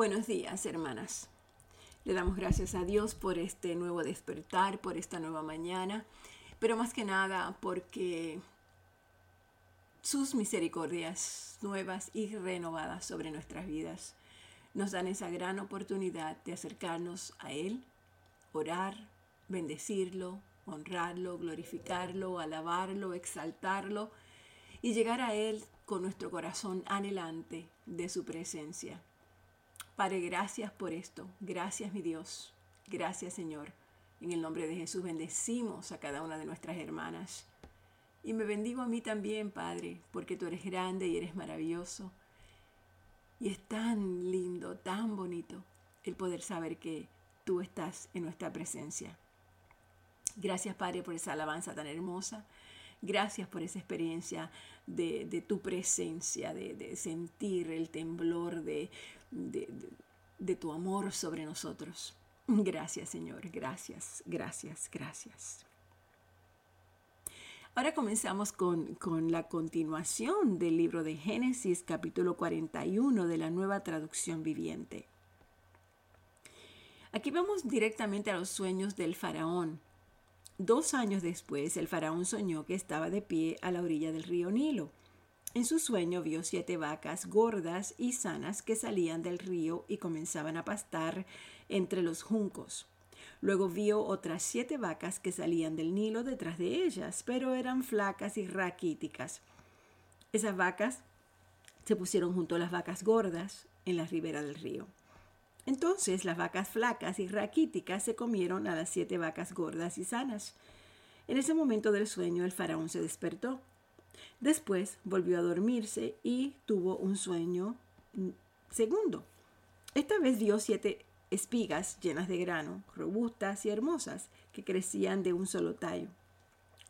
Buenos días, hermanas. Le damos gracias a Dios por este nuevo despertar, por esta nueva mañana, pero más que nada porque sus misericordias nuevas y renovadas sobre nuestras vidas nos dan esa gran oportunidad de acercarnos a Él, orar, bendecirlo, honrarlo, glorificarlo, alabarlo, exaltarlo y llegar a Él con nuestro corazón anhelante de su presencia. Padre, gracias por esto. Gracias, mi Dios. Gracias, Señor. En el nombre de Jesús bendecimos a cada una de nuestras hermanas. Y me bendigo a mí también, Padre, porque tú eres grande y eres maravilloso. Y es tan lindo, tan bonito el poder saber que tú estás en nuestra presencia. Gracias, Padre, por esa alabanza tan hermosa. Gracias por esa experiencia de, tu presencia, de, sentir el temblor de, tu amor sobre nosotros. Gracias, Señor. Gracias, gracias, gracias. Ahora comenzamos con, con, la continuación del libro de Génesis, capítulo 41 de la nueva traducción viviente. Aquí vamos directamente a los sueños del faraón. Dos años después, el faraón soñó que estaba de pie a la orilla del río Nilo. En su sueño vio siete vacas gordas y sanas que salían del río y comenzaban a pastar entre los juncos. Luego vio otras siete vacas que salían del Nilo detrás de ellas, pero eran flacas y raquíticas. Esas vacas se pusieron junto a las vacas gordas en la ribera del río. Entonces las vacas flacas y raquíticas se comieron a las siete vacas gordas y sanas. En ese momento del sueño el faraón se despertó. Después volvió a dormirse y tuvo un sueño segundo. Esta vez vio siete espigas llenas de grano, robustas y hermosas, que crecían de un solo tallo.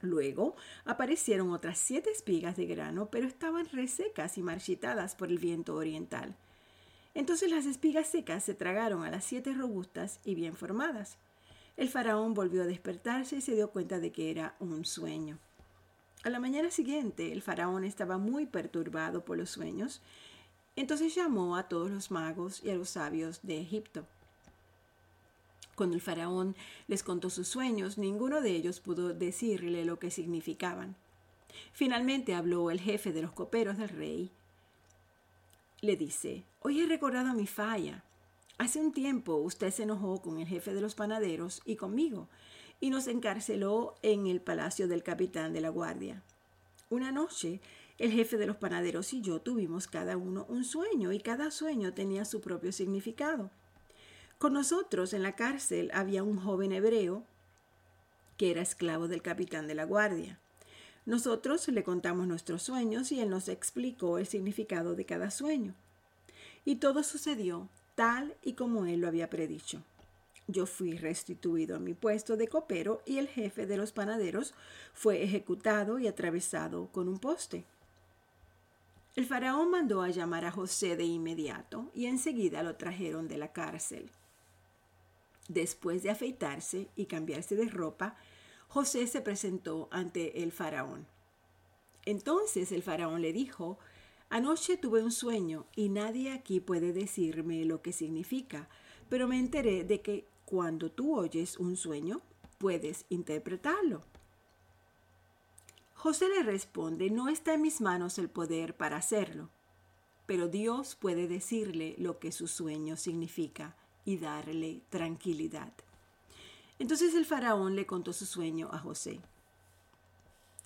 Luego aparecieron otras siete espigas de grano, pero estaban resecas y marchitadas por el viento oriental. Entonces las espigas secas se tragaron a las siete robustas y bien formadas. El faraón volvió a despertarse y se dio cuenta de que era un sueño. A la mañana siguiente el faraón estaba muy perturbado por los sueños, entonces llamó a todos los magos y a los sabios de Egipto. Cuando el faraón les contó sus sueños, ninguno de ellos pudo decirle lo que significaban. Finalmente habló el jefe de los coperos del rey le dice, hoy he recordado mi falla. Hace un tiempo usted se enojó con el jefe de los panaderos y conmigo, y nos encarceló en el palacio del capitán de la guardia. Una noche, el jefe de los panaderos y yo tuvimos cada uno un sueño, y cada sueño tenía su propio significado. Con nosotros en la cárcel había un joven hebreo que era esclavo del capitán de la guardia. Nosotros le contamos nuestros sueños y él nos explicó el significado de cada sueño. Y todo sucedió tal y como él lo había predicho. Yo fui restituido a mi puesto de copero y el jefe de los panaderos fue ejecutado y atravesado con un poste. El faraón mandó a llamar a José de inmediato y enseguida lo trajeron de la cárcel. Después de afeitarse y cambiarse de ropa, José se presentó ante el faraón. Entonces el faraón le dijo, Anoche tuve un sueño y nadie aquí puede decirme lo que significa, pero me enteré de que cuando tú oyes un sueño, puedes interpretarlo. José le responde, no está en mis manos el poder para hacerlo, pero Dios puede decirle lo que su sueño significa y darle tranquilidad. Entonces el faraón le contó su sueño a José.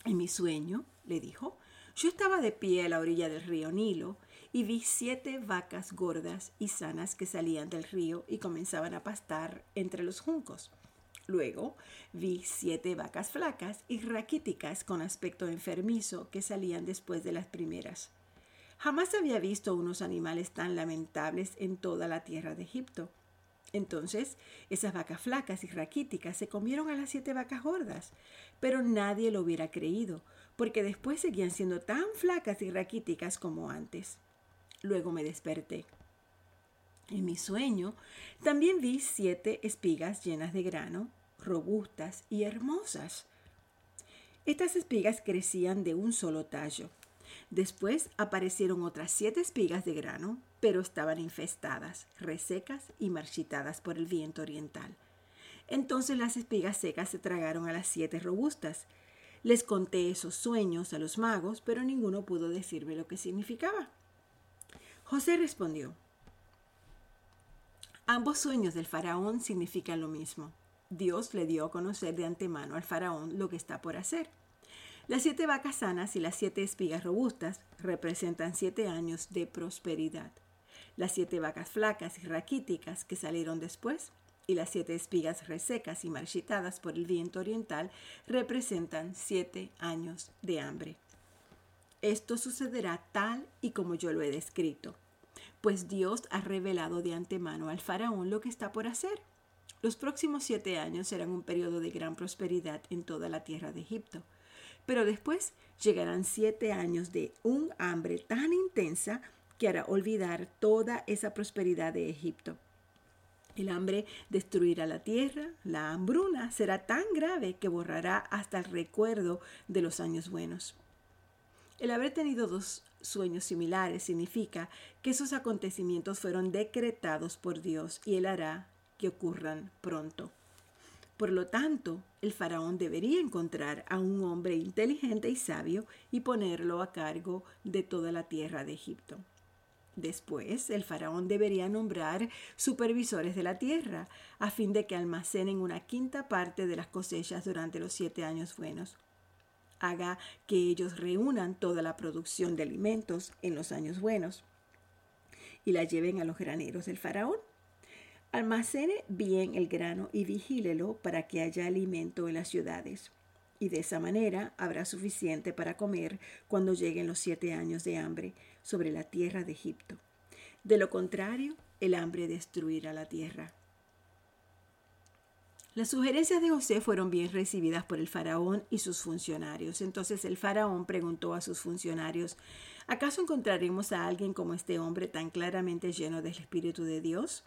En mi sueño, le dijo, yo estaba de pie a la orilla del río Nilo y vi siete vacas gordas y sanas que salían del río y comenzaban a pastar entre los juncos. Luego vi siete vacas flacas y raquíticas con aspecto enfermizo que salían después de las primeras. Jamás había visto unos animales tan lamentables en toda la tierra de Egipto. Entonces, esas vacas flacas y raquíticas se comieron a las siete vacas gordas, pero nadie lo hubiera creído, porque después seguían siendo tan flacas y raquíticas como antes. Luego me desperté. En mi sueño también vi siete espigas llenas de grano, robustas y hermosas. Estas espigas crecían de un solo tallo. Después aparecieron otras siete espigas de grano, pero estaban infestadas, resecas y marchitadas por el viento oriental. Entonces las espigas secas se tragaron a las siete robustas. Les conté esos sueños a los magos, pero ninguno pudo decirme lo que significaba. José respondió, Ambos sueños del faraón significan lo mismo. Dios le dio a conocer de antemano al faraón lo que está por hacer. Las siete vacas sanas y las siete espigas robustas representan siete años de prosperidad. Las siete vacas flacas y raquíticas que salieron después y las siete espigas resecas y marchitadas por el viento oriental representan siete años de hambre. Esto sucederá tal y como yo lo he descrito, pues Dios ha revelado de antemano al faraón lo que está por hacer. Los próximos siete años serán un periodo de gran prosperidad en toda la tierra de Egipto. Pero después llegarán siete años de un hambre tan intensa que hará olvidar toda esa prosperidad de Egipto. El hambre destruirá la tierra, la hambruna será tan grave que borrará hasta el recuerdo de los años buenos. El haber tenido dos sueños similares significa que esos acontecimientos fueron decretados por Dios y Él hará que ocurran pronto. Por lo tanto, el faraón debería encontrar a un hombre inteligente y sabio y ponerlo a cargo de toda la tierra de Egipto. Después, el faraón debería nombrar supervisores de la tierra, a fin de que almacenen una quinta parte de las cosechas durante los siete años buenos. Haga que ellos reúnan toda la producción de alimentos en los años buenos y la lleven a los graneros del faraón. Almacene bien el grano y vigílelo para que haya alimento en las ciudades. Y de esa manera habrá suficiente para comer cuando lleguen los siete años de hambre sobre la tierra de Egipto. De lo contrario, el hambre destruirá la tierra. Las sugerencias de José fueron bien recibidas por el faraón y sus funcionarios. Entonces el faraón preguntó a sus funcionarios, ¿acaso encontraremos a alguien como este hombre tan claramente lleno del Espíritu de Dios?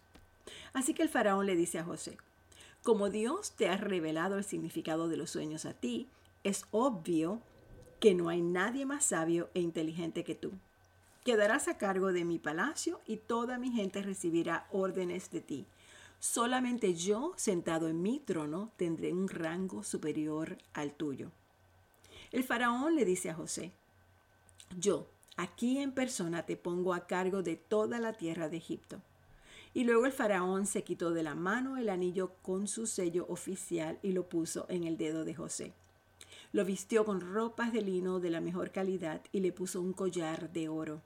Así que el faraón le dice a José, como Dios te ha revelado el significado de los sueños a ti, es obvio que no hay nadie más sabio e inteligente que tú. Quedarás a cargo de mi palacio y toda mi gente recibirá órdenes de ti. Solamente yo, sentado en mi trono, tendré un rango superior al tuyo. El faraón le dice a José, yo, aquí en persona, te pongo a cargo de toda la tierra de Egipto. Y luego el faraón se quitó de la mano el anillo con su sello oficial y lo puso en el dedo de José. Lo vistió con ropas de lino de la mejor calidad y le puso un collar de oro.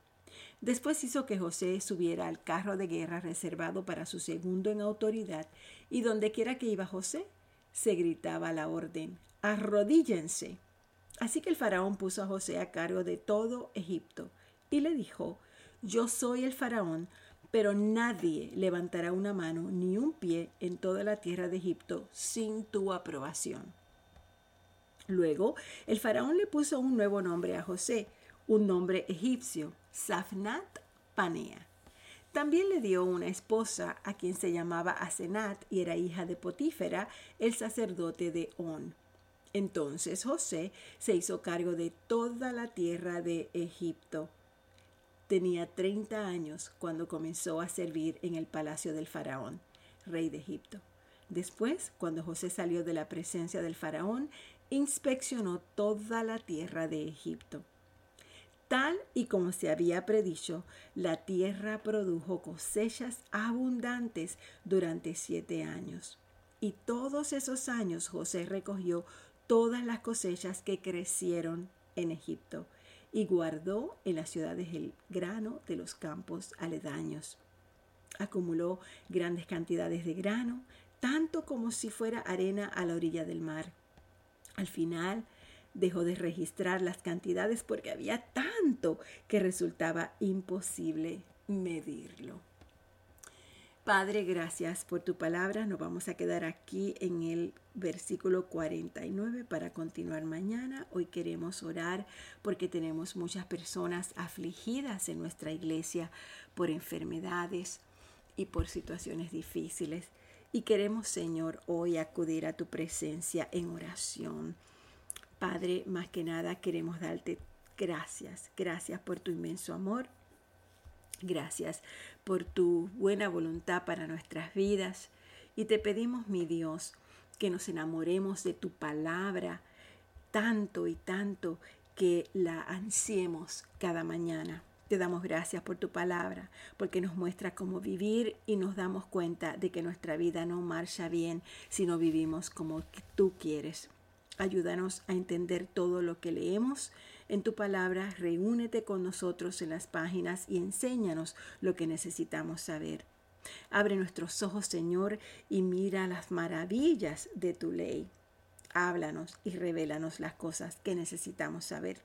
Después hizo que José subiera al carro de guerra reservado para su segundo en autoridad, y dondequiera que iba José, se gritaba la orden, arrodíllense. Así que el faraón puso a José a cargo de todo Egipto, y le dijo, yo soy el faraón, pero nadie levantará una mano ni un pie en toda la tierra de Egipto sin tu aprobación. Luego, el faraón le puso un nuevo nombre a José, un nombre egipcio, Safnat Panea. También le dio una esposa a quien se llamaba Asenat y era hija de Potífera, el sacerdote de On. Entonces José se hizo cargo de toda la tierra de Egipto. Tenía 30 años cuando comenzó a servir en el palacio del faraón, rey de Egipto. Después, cuando José salió de la presencia del faraón, inspeccionó toda la tierra de Egipto. Tal y como se había predicho, la tierra produjo cosechas abundantes durante siete años. Y todos esos años José recogió todas las cosechas que crecieron en Egipto y guardó en las ciudades el grano de los campos aledaños. Acumuló grandes cantidades de grano, tanto como si fuera arena a la orilla del mar. Al final, dejó de registrar las cantidades porque había tanto que resultaba imposible medirlo. Padre, gracias por tu palabra. Nos vamos a quedar aquí en el versículo 49 para continuar mañana. Hoy queremos orar porque tenemos muchas personas afligidas en nuestra iglesia por enfermedades y por situaciones difíciles. Y queremos, Señor, hoy acudir a tu presencia en oración Padre, más que nada queremos darte Gracias, gracias por tu inmenso amor. Gracias por tu buena voluntad para nuestras vidas. Y te pedimos, mi Dios, que nos enamoremos de tu palabra tanto y tanto que la ansiemos cada mañana. Te damos gracias por tu palabra, porque nos muestra cómo vivir y nos damos cuenta de que nuestra vida no marcha bien si no vivimos como tú quieres. Ayúdanos a entender todo lo que leemos en tu palabra. Reúnete con nosotros en las páginas y enséñanos lo que necesitamos saber. Abre nuestros ojos, Señor, y mira las maravillas de tu ley. Háblanos y revélanos las cosas que necesitamos saber.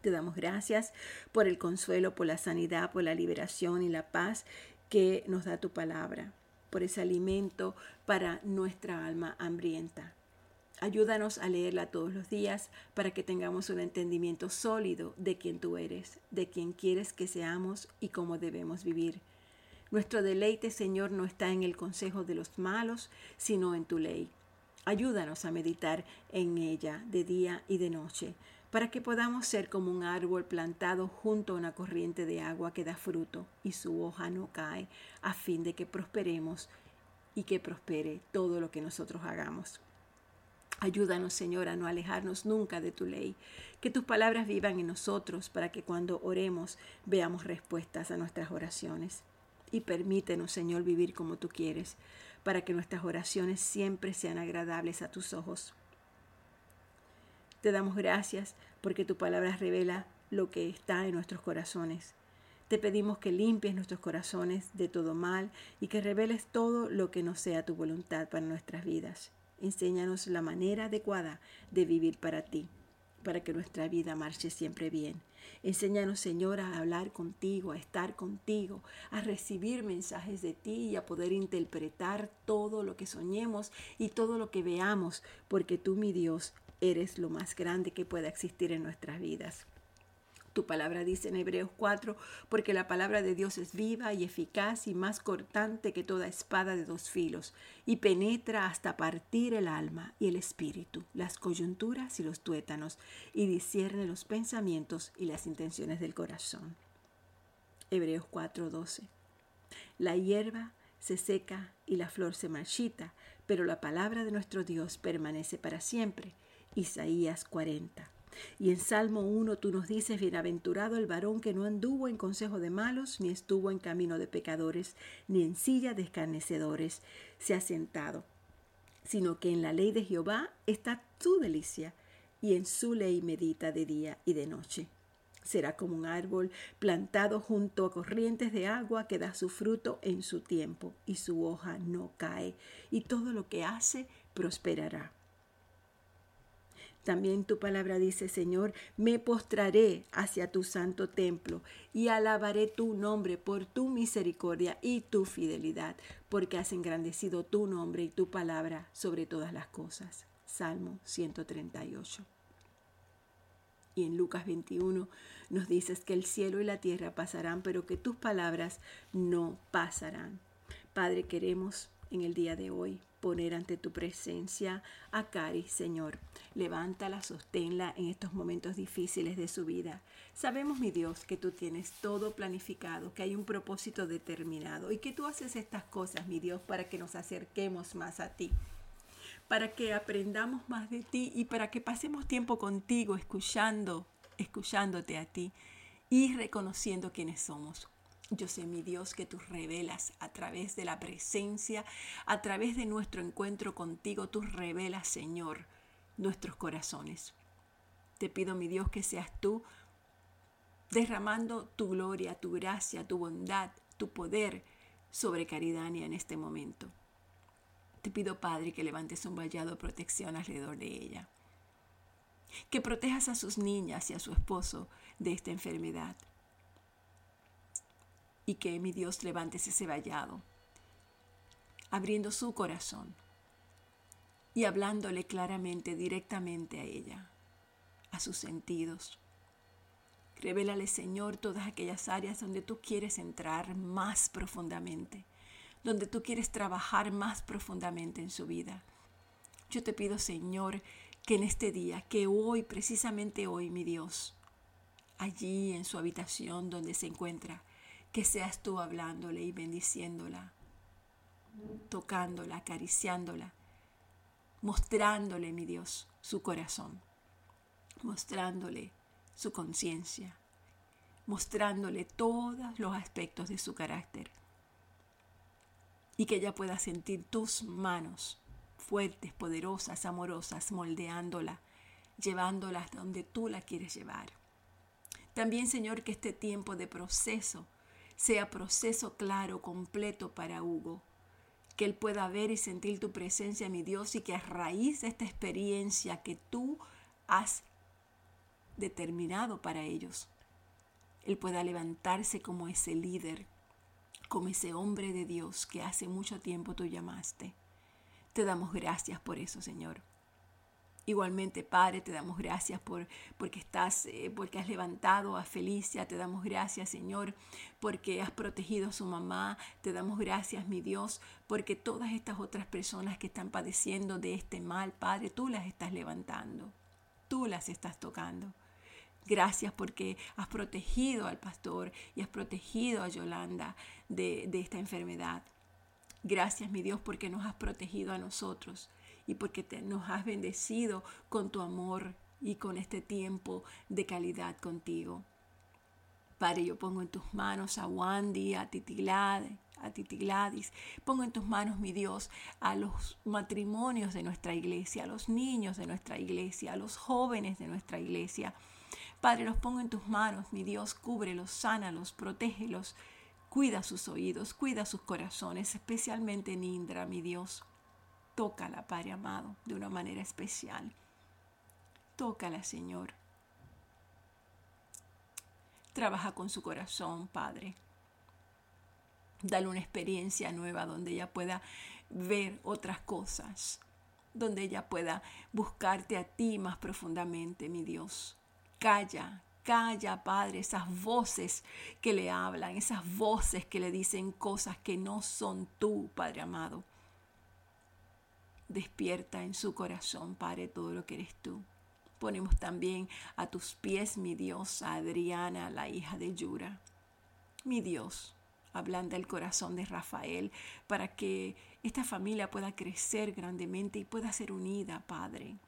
Te damos gracias por el consuelo, por la sanidad, por la liberación y la paz que nos da tu palabra, por ese alimento para nuestra alma hambrienta. Ayúdanos a leerla todos los días para que tengamos un entendimiento sólido de quién tú eres, de quién quieres que seamos y cómo debemos vivir. Nuestro deleite, Señor, no está en el consejo de los malos, sino en tu ley. Ayúdanos a meditar en ella de día y de noche, para que podamos ser como un árbol plantado junto a una corriente de agua que da fruto y su hoja no cae, a fin de que prosperemos y que prospere todo lo que nosotros hagamos. Ayúdanos, Señor, a no alejarnos nunca de tu ley. Que tus palabras vivan en nosotros para que cuando oremos veamos respuestas a nuestras oraciones. Y permítenos, Señor, vivir como tú quieres, para que nuestras oraciones siempre sean agradables a tus ojos. Te damos gracias porque tu palabra revela lo que está en nuestros corazones. Te pedimos que limpies nuestros corazones de todo mal y que reveles todo lo que no sea tu voluntad para nuestras vidas. Enséñanos la manera adecuada de vivir para ti, para que nuestra vida marche siempre bien. Enséñanos, Señor, a hablar contigo, a estar contigo, a recibir mensajes de ti y a poder interpretar todo lo que soñemos y todo lo que veamos, porque tú, mi Dios, eres lo más grande que pueda existir en nuestras vidas. Tu palabra dice en Hebreos 4, porque la palabra de Dios es viva y eficaz y más cortante que toda espada de dos filos, y penetra hasta partir el alma y el espíritu, las coyunturas y los tuétanos, y discierne los pensamientos y las intenciones del corazón. Hebreos 4:12. La hierba se seca y la flor se marchita, pero la palabra de nuestro Dios permanece para siempre. Isaías 40. Y en Salmo 1 tú nos dices, bienaventurado el varón que no anduvo en consejo de malos, ni estuvo en camino de pecadores, ni en silla de escarnecedores se ha sentado, sino que en la ley de Jehová está tu delicia, y en su ley medita de día y de noche. Será como un árbol plantado junto a corrientes de agua que da su fruto en su tiempo, y su hoja no cae, y todo lo que hace prosperará. También tu palabra dice, Señor, me postraré hacia tu santo templo y alabaré tu nombre por tu misericordia y tu fidelidad, porque has engrandecido tu nombre y tu palabra sobre todas las cosas. Salmo 138. Y en Lucas 21 nos dices que el cielo y la tierra pasarán, pero que tus palabras no pasarán. Padre, queremos en el día de hoy poner ante tu presencia a Cari, Señor. Levántala, sosténla en estos momentos difíciles de su vida. Sabemos, mi Dios, que tú tienes todo planificado, que hay un propósito determinado y que tú haces estas cosas, mi Dios, para que nos acerquemos más a ti para que aprendamos más de ti y para que pasemos tiempo contigo escuchando, escuchándote a ti y reconociendo quiénes somos. Yo sé, mi Dios, que tú revelas a través de la presencia, a través de nuestro encuentro contigo, tú revelas, Señor, nuestros corazones. Te pido, mi Dios, que seas tú derramando tu gloria, tu gracia, tu bondad, tu poder sobre Caridania en este momento. Te pido, Padre, que levantes un vallado de protección alrededor de ella. Que protejas a sus niñas y a su esposo de esta enfermedad y que mi Dios levante ese vallado, abriendo su corazón y hablándole claramente, directamente a ella, a sus sentidos. Revélale, Señor, todas aquellas áreas donde tú quieres entrar más profundamente, donde tú quieres trabajar más profundamente en su vida. Yo te pido, Señor, que en este día, que hoy, precisamente hoy, mi Dios, allí en su habitación donde se encuentra, que seas tú hablándole y bendiciéndola, tocándola, acariciándola, mostrándole, mi Dios, su corazón, mostrándole su conciencia, mostrándole todos los aspectos de su carácter y que ella pueda sentir tus manos fuertes, poderosas, amorosas, moldeándola, llevándola donde tú la quieres llevar. También, Señor, que este tiempo de proceso sea proceso claro, completo para Hugo, que él pueda ver y sentir tu presencia, mi Dios, y que a raíz de esta experiencia que tú has determinado para ellos, él pueda levantarse como ese líder, como ese hombre de Dios que hace mucho tiempo tú llamaste. Te damos gracias por eso, Señor. Igualmente, Padre, te damos gracias por porque estás, eh, porque has levantado a Felicia. Te damos gracias, Señor, porque has protegido a su mamá. Te damos gracias, mi Dios, porque todas estas otras personas que están padeciendo de este mal, Padre, tú las estás levantando. Tú las estás tocando. Gracias porque has protegido al pastor y has protegido a Yolanda de, de esta enfermedad. Gracias, mi Dios, porque nos has protegido a nosotros y porque te, nos has bendecido con tu amor y con este tiempo de calidad contigo. Padre, yo pongo en tus manos a Wandy, a Titi a Titi Gladys. Pongo en tus manos, mi Dios, a los matrimonios de nuestra iglesia, a los niños de nuestra iglesia, a los jóvenes de nuestra iglesia. Padre, los pongo en tus manos, mi Dios, cúbrelos, sánalos, protégelos, cuida sus oídos, cuida sus corazones, especialmente Nindra, mi Dios. Tócala, Padre amado, de una manera especial. Tócala, Señor. Trabaja con su corazón, Padre. Dale una experiencia nueva donde ella pueda ver otras cosas, donde ella pueda buscarte a ti más profundamente, mi Dios. Calla, calla, Padre, esas voces que le hablan, esas voces que le dicen cosas que no son tú, Padre amado. Despierta en su corazón, Padre, todo lo que eres tú. Ponemos también a tus pies, mi Dios, a Adriana, la hija de Yura. Mi Dios, ablanda el corazón de Rafael para que esta familia pueda crecer grandemente y pueda ser unida, Padre.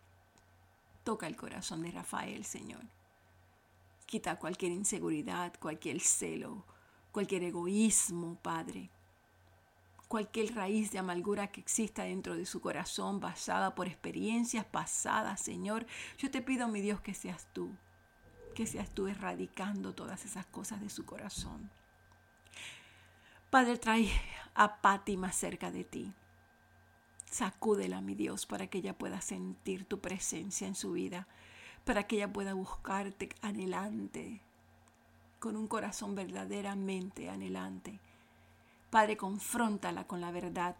Toca el corazón de Rafael, Señor. Quita cualquier inseguridad, cualquier celo, cualquier egoísmo, Padre cualquier raíz de amargura que exista dentro de su corazón basada por experiencias pasadas, Señor. Yo te pido, mi Dios, que seas tú, que seas tú erradicando todas esas cosas de su corazón. Padre, trae a Patti más cerca de ti. Sacúdela, mi Dios, para que ella pueda sentir tu presencia en su vida, para que ella pueda buscarte anhelante, con un corazón verdaderamente anhelante Padre, confróntala con la verdad,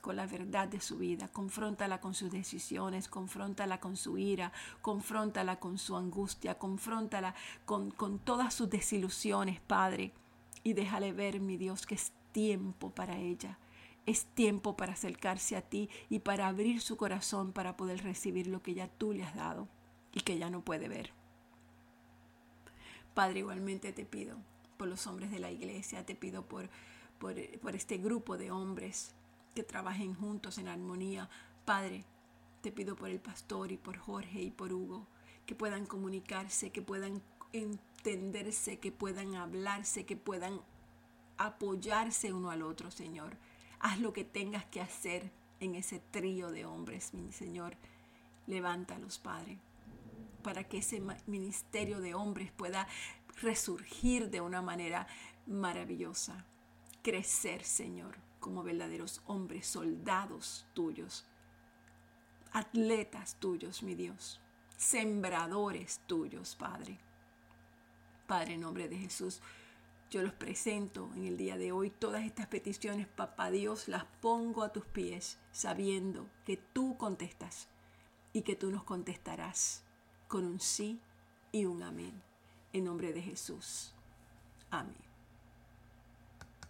con la verdad de su vida, confróntala con sus decisiones, confróntala con su ira, confróntala con su angustia, confróntala con, con todas sus desilusiones, Padre, y déjale ver, mi Dios, que es tiempo para ella. Es tiempo para acercarse a ti y para abrir su corazón para poder recibir lo que ya tú le has dado y que ya no puede ver. Padre, igualmente te pido por los hombres de la iglesia, te pido por por, este grupo de hombres que trabajen juntos en armonía. Padre, te pido por el pastor y por Jorge y por Hugo, que puedan comunicarse, que puedan entenderse, que puedan hablarse, que puedan apoyarse uno al otro, Señor. Haz lo que tengas que hacer en ese trío de hombres, mi Señor. Levántalos, Padre, para que ese ministerio de hombres pueda resurgir de una manera maravillosa crecer, Señor, como verdaderos hombres, soldados tuyos, atletas tuyos, mi Dios, sembradores tuyos, Padre. Padre, en nombre de Jesús, yo los presento en el día de hoy. Todas estas peticiones, papá Dios, las pongo a tus pies, sabiendo que tú contestas y que tú nos contestarás con un sí y un amén. En nombre de Jesús. Amén.